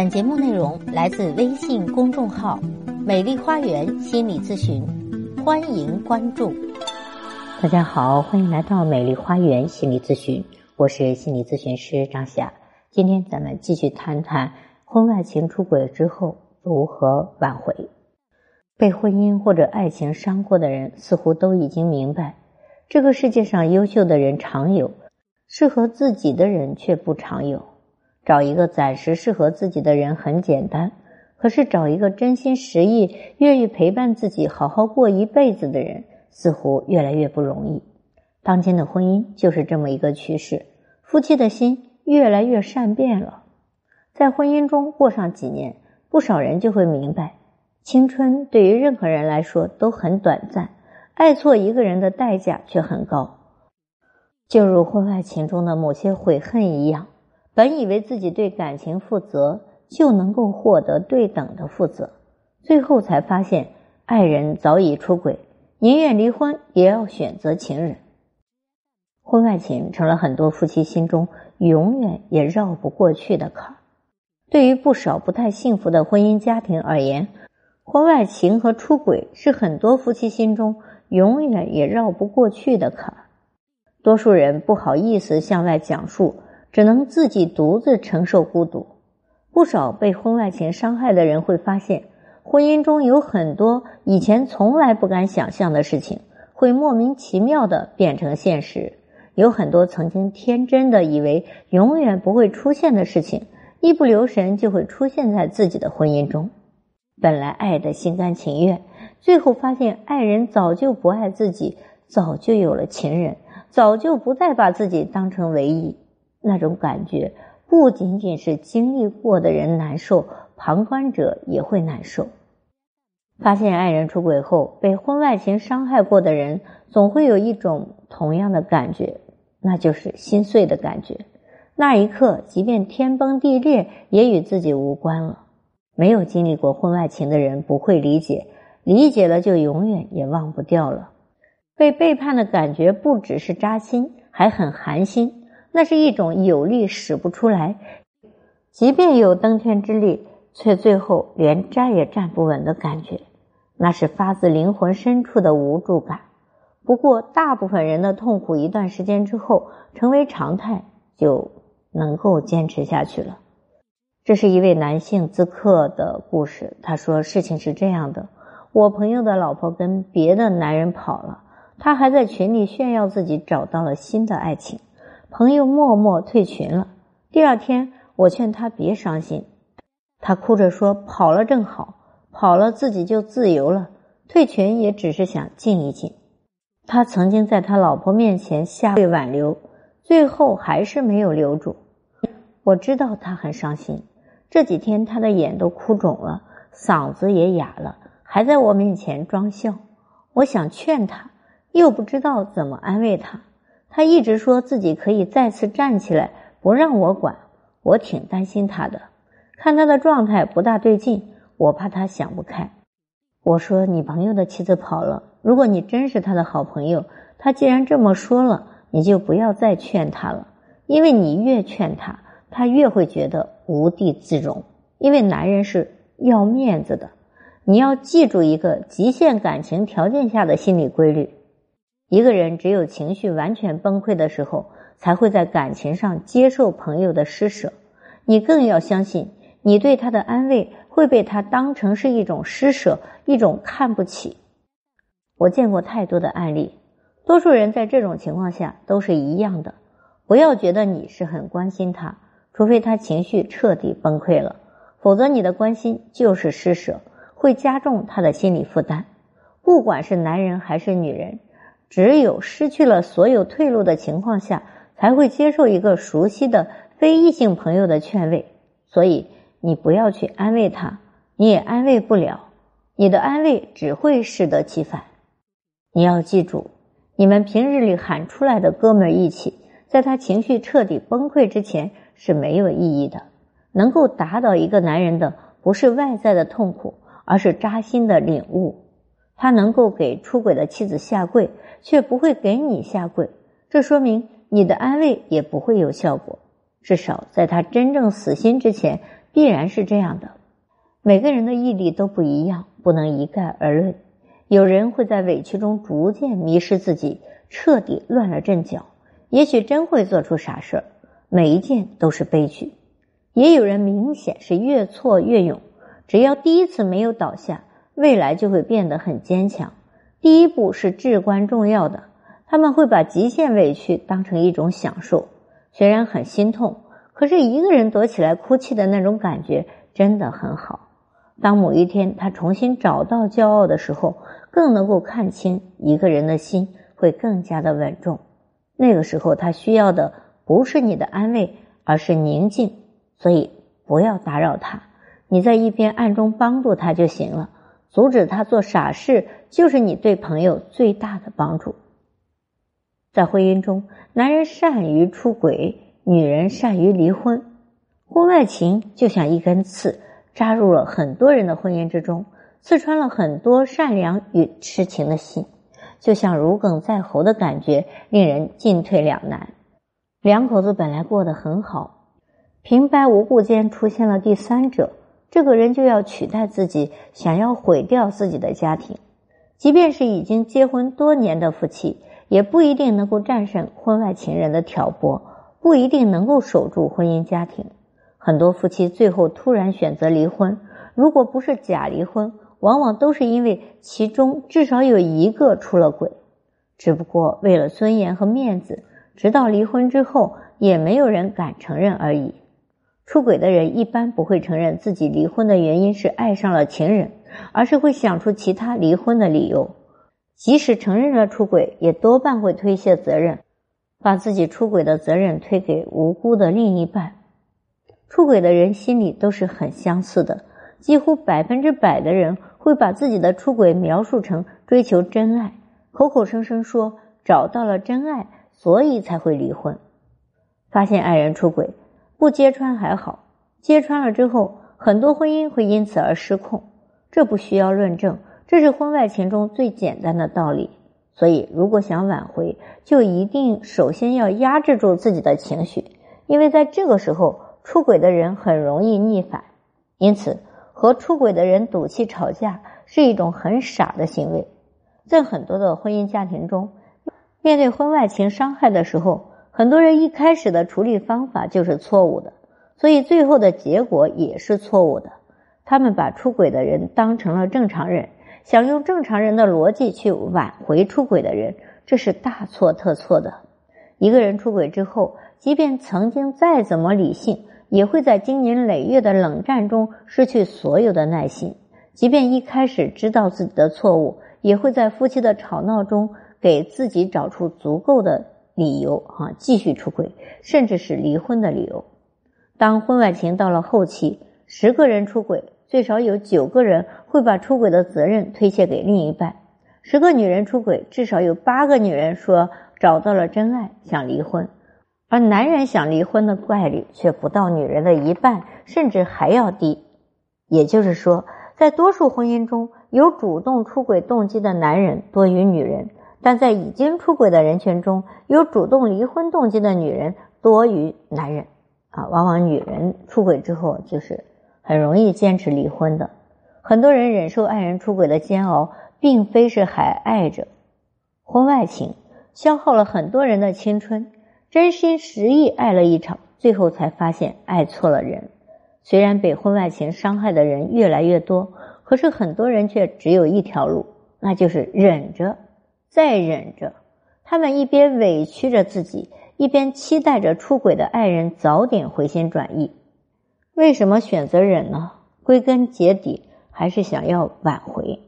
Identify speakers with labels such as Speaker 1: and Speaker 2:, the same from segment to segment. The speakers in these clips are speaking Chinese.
Speaker 1: 本节目内容来自微信公众号“美丽花园心理咨询”，欢迎关注。
Speaker 2: 大家好，欢迎来到美丽花园心理咨询，我是心理咨询师张霞。今天咱们继续谈谈婚外情出轨之后如何挽回。被婚姻或者爱情伤过的人，似乎都已经明白，这个世界上优秀的人常有，适合自己的人却不常有。找一个暂时适合自己的人很简单，可是找一个真心实意、愿意陪伴自己、好好过一辈子的人，似乎越来越不容易。当今的婚姻就是这么一个趋势，夫妻的心越来越善变了。在婚姻中过上几年，不少人就会明白，青春对于任何人来说都很短暂，爱错一个人的代价却很高，就如婚外情中的某些悔恨一样。本以为自己对感情负责就能够获得对等的负责，最后才发现爱人早已出轨，宁愿离婚也要选择情人。婚外情成了很多夫妻心中永远也绕不过去的坎儿。对于不少不太幸福的婚姻家庭而言，婚外情和出轨是很多夫妻心中永远也绕不过去的坎儿。多数人不好意思向外讲述。只能自己独自承受孤独。不少被婚外情伤害的人会发现，婚姻中有很多以前从来不敢想象的事情，会莫名其妙的变成现实。有很多曾经天真的以为永远不会出现的事情，一不留神就会出现在自己的婚姻中。本来爱的心甘情愿，最后发现爱人早就不爱自己，早就有了情人，早就不再把自己当成唯一。那种感觉不仅仅是经历过的人难受，旁观者也会难受。发现爱人出轨后，被婚外情伤害过的人，总会有一种同样的感觉，那就是心碎的感觉。那一刻，即便天崩地裂，也与自己无关了。没有经历过婚外情的人不会理解，理解了就永远也忘不掉了。被背叛的感觉不只是扎心，还很寒心。那是一种有力使不出来，即便有登天之力，却最后连站也站不稳的感觉。那是发自灵魂深处的无助感。不过，大部分人的痛苦一段时间之后成为常态，就能够坚持下去了。这是一位男性咨客的故事。他说：“事情是这样的，我朋友的老婆跟别的男人跑了，他还在群里炫耀自己找到了新的爱情。”朋友默默退群了。第二天，我劝他别伤心，他哭着说：“跑了正好，跑了自己就自由了。退群也只是想静一静。”他曾经在他老婆面前下跪挽留，最后还是没有留住。我知道他很伤心，这几天他的眼都哭肿了，嗓子也哑了，还在我面前装笑。我想劝他，又不知道怎么安慰他。他一直说自己可以再次站起来，不让我管。我挺担心他的，看他的状态不大对劲，我怕他想不开。我说：“你朋友的妻子跑了，如果你真是他的好朋友，他既然这么说了，你就不要再劝他了，因为你越劝他，他越会觉得无地自容。因为男人是要面子的，你要记住一个极限感情条件下的心理规律。”一个人只有情绪完全崩溃的时候，才会在感情上接受朋友的施舍。你更要相信，你对他的安慰会被他当成是一种施舍，一种看不起。我见过太多的案例，多数人在这种情况下都是一样的。不要觉得你是很关心他，除非他情绪彻底崩溃了，否则你的关心就是施舍，会加重他的心理负担。不管是男人还是女人。只有失去了所有退路的情况下，才会接受一个熟悉的非异性朋友的劝慰。所以，你不要去安慰他，你也安慰不了。你的安慰只会适得其反。你要记住，你们平日里喊出来的哥们义气，在他情绪彻底崩溃之前是没有意义的。能够打倒一个男人的，不是外在的痛苦，而是扎心的领悟。他能够给出轨的妻子下跪。却不会给你下跪，这说明你的安慰也不会有效果。至少在他真正死心之前，必然是这样的。每个人的毅力都不一样，不能一概而论。有人会在委屈中逐渐迷失自己，彻底乱了阵脚，也许真会做出傻事儿，每一件都是悲剧。也有人明显是越挫越勇，只要第一次没有倒下，未来就会变得很坚强。第一步是至关重要的，他们会把极限委屈当成一种享受，虽然很心痛，可是一个人躲起来哭泣的那种感觉真的很好。当某一天他重新找到骄傲的时候，更能够看清一个人的心会更加的稳重。那个时候他需要的不是你的安慰，而是宁静。所以不要打扰他，你在一边暗中帮助他就行了。阻止他做傻事，就是你对朋友最大的帮助。在婚姻中，男人善于出轨，女人善于离婚。婚外情就像一根刺，扎入了很多人的婚姻之中，刺穿了很多善良与痴情的心，就像如鲠在喉的感觉，令人进退两难。两口子本来过得很好。平白无故间出现了第三者，这个人就要取代自己，想要毁掉自己的家庭。即便是已经结婚多年的夫妻，也不一定能够战胜婚外情人的挑拨，不一定能够守住婚姻家庭。很多夫妻最后突然选择离婚，如果不是假离婚，往往都是因为其中至少有一个出了轨，只不过为了尊严和面子，直到离婚之后，也没有人敢承认而已。出轨的人一般不会承认自己离婚的原因是爱上了情人，而是会想出其他离婚的理由。即使承认了出轨，也多半会推卸责任，把自己出轨的责任推给无辜的另一半。出轨的人心里都是很相似的，几乎百分之百的人会把自己的出轨描述成追求真爱，口口声声说找到了真爱，所以才会离婚。发现爱人出轨。不揭穿还好，揭穿了之后，很多婚姻会因此而失控。这不需要论证，这是婚外情中最简单的道理。所以，如果想挽回，就一定首先要压制住自己的情绪，因为在这个时候，出轨的人很容易逆反。因此，和出轨的人赌气吵架是一种很傻的行为。在很多的婚姻家庭中，面对婚外情伤害的时候。很多人一开始的处理方法就是错误的，所以最后的结果也是错误的。他们把出轨的人当成了正常人，想用正常人的逻辑去挽回出轨的人，这是大错特错的。一个人出轨之后，即便曾经再怎么理性，也会在经年累月的冷战中失去所有的耐心；即便一开始知道自己的错误，也会在夫妻的吵闹中给自己找出足够的。理由啊，继续出轨，甚至是离婚的理由。当婚外情到了后期，十个人出轨，最少有九个人会把出轨的责任推卸给另一半；十个女人出轨，至少有八个女人说找到了真爱，想离婚。而男人想离婚的概率却不到女人的一半，甚至还要低。也就是说，在多数婚姻中，有主动出轨动机的男人多于女人。但在已经出轨的人群中，有主动离婚动机的女人多于男人，啊，往往女人出轨之后就是很容易坚持离婚的。很多人忍受爱人出轨的煎熬，并非是还爱着。婚外情消耗了很多人的青春，真心实意爱了一场，最后才发现爱错了人。虽然被婚外情伤害的人越来越多，可是很多人却只有一条路，那就是忍着。再忍着，他们一边委屈着自己，一边期待着出轨的爱人早点回心转意。为什么选择忍呢？归根结底，还是想要挽回。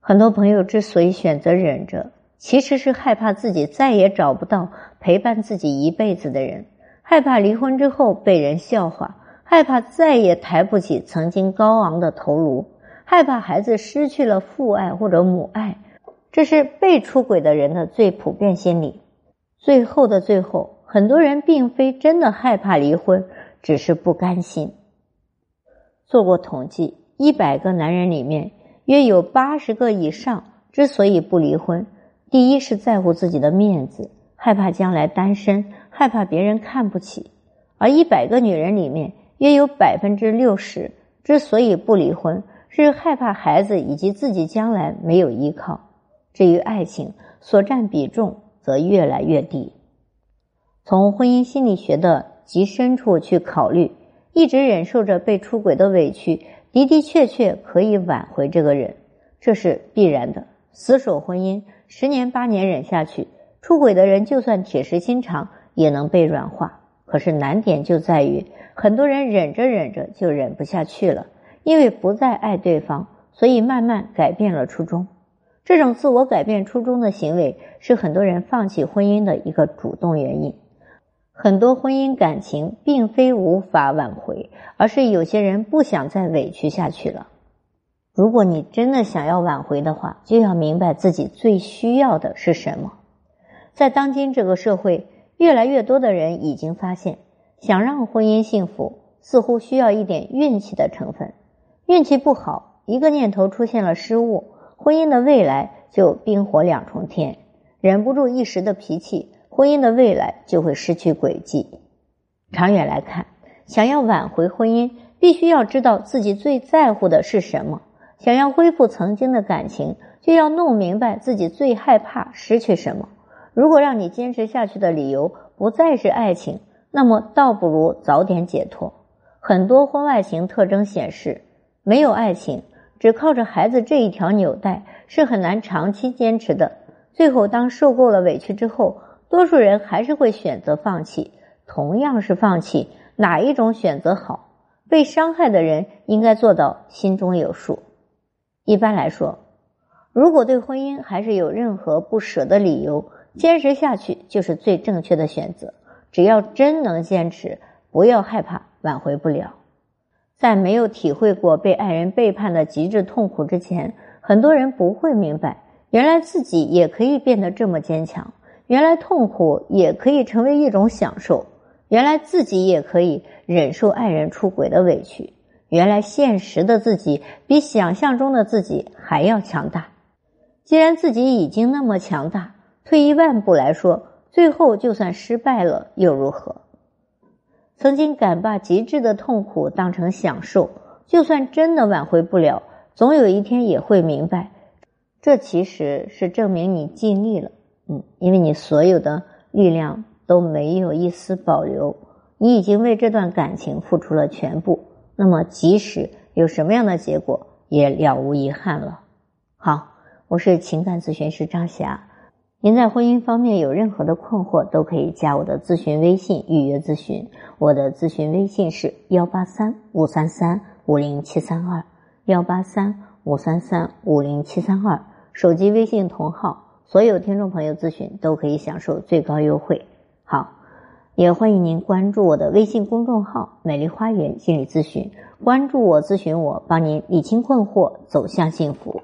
Speaker 2: 很多朋友之所以选择忍着，其实是害怕自己再也找不到陪伴自己一辈子的人，害怕离婚之后被人笑话，害怕再也抬不起曾经高昂的头颅，害怕孩子失去了父爱或者母爱。这是被出轨的人的最普遍心理。最后的最后，很多人并非真的害怕离婚，只是不甘心。做过统计，一百个男人里面，约有八十个以上之所以不离婚，第一是在乎自己的面子，害怕将来单身，害怕别人看不起；而一百个女人里面，约有百分之六十之所以不离婚，是害怕孩子以及自己将来没有依靠。至于爱情，所占比重则越来越低。从婚姻心理学的极深处去考虑，一直忍受着被出轨的委屈，的的确确可以挽回这个人，这是必然的。死守婚姻十年八年忍下去，出轨的人就算铁石心肠，也能被软化。可是难点就在于，很多人忍着忍着就忍不下去了，因为不再爱对方，所以慢慢改变了初衷。这种自我改变初衷的行为，是很多人放弃婚姻的一个主动原因。很多婚姻感情并非无法挽回，而是有些人不想再委屈下去了。如果你真的想要挽回的话，就要明白自己最需要的是什么。在当今这个社会，越来越多的人已经发现，想让婚姻幸福，似乎需要一点运气的成分。运气不好，一个念头出现了失误，婚姻的未来就冰火两重天。忍不住一时的脾气，婚姻的未来就会失去轨迹。长远来看，想要挽回婚姻，必须要知道自己最在乎的是什么。想要恢复曾经的感情，就要弄明白自己最害怕失去什么。如果让你坚持下去的理由不再是爱情，那么倒不如早点解脱。很多婚外情特征显示，没有爱情，只靠着孩子这一条纽带是很难长期坚持的。最后，当受够了委屈之后，多数人还是会选择放弃。同样是放弃，哪一种选择好？被伤害的人应该做到心中有数。一般来说，如果对婚姻还是有任何不舍的理由，坚持下去就是最正确的选择。只要真能坚持，不要害怕挽回不了。在没有体会过被爱人背叛的极致痛苦之前，很多人不会明白，原来自己也可以变得这么坚强，原来痛苦也可以成为一种享受，原来自己也可以忍受爱人出轨的委屈。原来现实的自己比想象中的自己还要强大。既然自己已经那么强大，退一万步来说，最后就算失败了又如何？曾经敢把极致的痛苦当成享受，就算真的挽回不了，总有一天也会明白，这其实是证明你尽力了。嗯，因为你所有的力量都没有一丝保留，你已经为这段感情付出了全部。那么，即使有什么样的结果，也了无遗憾了。好，我是情感咨询师张霞。您在婚姻方面有任何的困惑，都可以加我的咨询微信预约咨询。我的咨询微信是幺八三五三三五零七三二幺八三五三三五零七三二。手机微信同号，所有听众朋友咨询都可以享受最高优惠。好。也欢迎您关注我的微信公众号“美丽花园心理咨询”，关注我，咨询我，帮您理清困惑，走向幸福。